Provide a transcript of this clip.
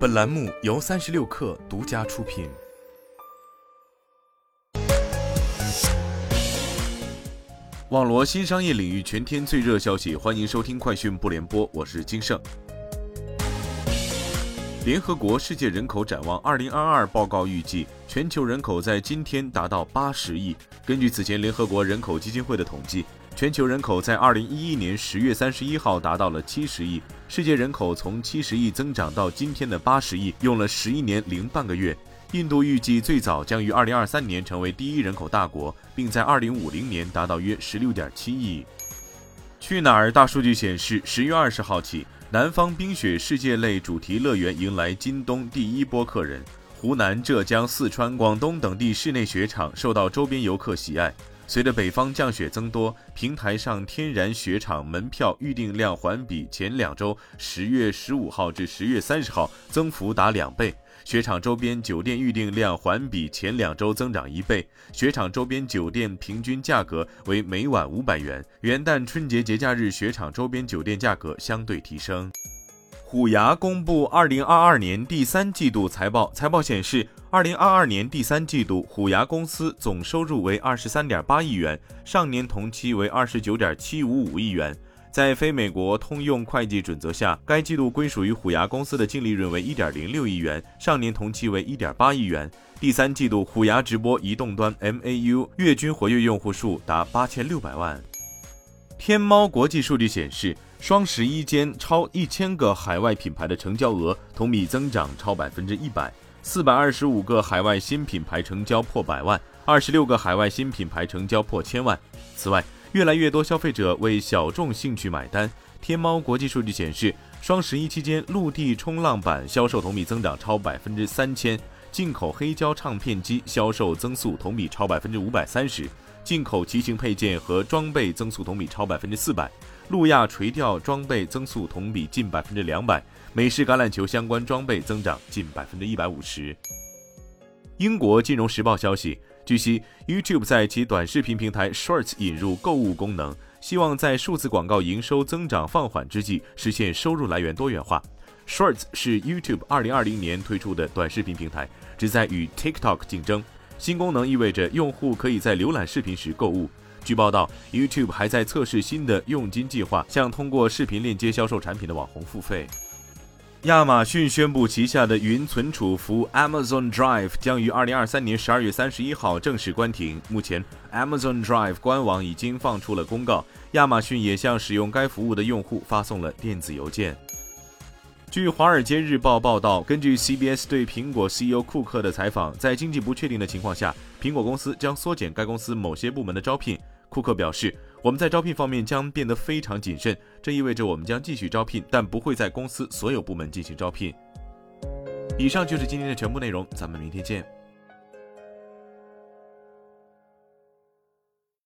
本栏目由三十六氪独家出品。网罗新商业领域全天最热消息，欢迎收听快讯不联播，我是金盛。联合国世界人口展望二零二二报告预计，全球人口在今天达到八十亿。根据此前联合国人口基金会的统计，全球人口在二零一一年十月三十一号达到了七十亿。世界人口从七十亿增长到今天的八十亿，用了十一年零半个月。印度预计最早将于二零二三年成为第一人口大国，并在二零五零年达到约十六点七亿。去哪儿大数据显示，十月二十号起。南方冰雪世界类主题乐园迎来今冬第一波客人，湖南、浙江、四川、广东等地室内雪场受到周边游客喜爱。随着北方降雪增多，平台上天然雪场门票预订量环比前两周（十月十五号至十月三十号）增幅达两倍。雪场周边酒店预订量环比前两周增长一倍，雪场周边酒店平均价格为每晚五百元。元旦、春节节假日雪场周边酒店价格相对提升。虎牙公布二零二二年第三季度财报，财报显示，二零二二年第三季度虎牙公司总收入为二十三点八亿元，上年同期为二十九点七五五亿元。在非美国通用会计准则下，该季度归属于虎牙公司的净利润为一点零六亿元，上年同期为一点八亿元。第三季度虎牙直播移动端 MAU 月均活跃用户数达八千六百万。天猫国际数据显示，双十一间超一千个海外品牌的成交额同比增长超百分之一百，四百二十五个海外新品牌成交破百万，二十六个海外新品牌成交破千万。此外，越来越多消费者为小众兴趣买单。天猫国际数据显示，双十一期间，陆地冲浪板销售同比增长超百分之三千，进口黑胶唱片机销售增速同比超百分之五百三十，进口骑行配件和装备增速同比超百分之四百，路亚垂钓装备增速同比近百分之两百，美式橄榄球相关装备增长近百分之一百五十。英国金融时报消息。据悉，YouTube 在其短视频平台 Shorts 引入购物功能，希望在数字广告营收增长放缓之际，实现收入来源多元化。Shorts 是 YouTube 2020年推出的短视频平台，旨在与 TikTok 竞争。新功能意味着用户可以在浏览视频时购物。据报道，YouTube 还在测试新的佣金计划，向通过视频链接销售产品的网红付费。亚马逊宣布，旗下的云存储服务 Amazon Drive 将于二零二三年十二月三十一号正式关停。目前，Amazon Drive 官网已经放出了公告，亚马逊也向使用该服务的用户发送了电子邮件。据《华尔街日报》报道，根据 CBS 对苹果 CEO 库克的采访，在经济不确定的情况下，苹果公司将缩减该公司某些部门的招聘。库克表示。我们在招聘方面将变得非常谨慎，这意味着我们将继续招聘，但不会在公司所有部门进行招聘。以上就是今天的全部内容，咱们明天见。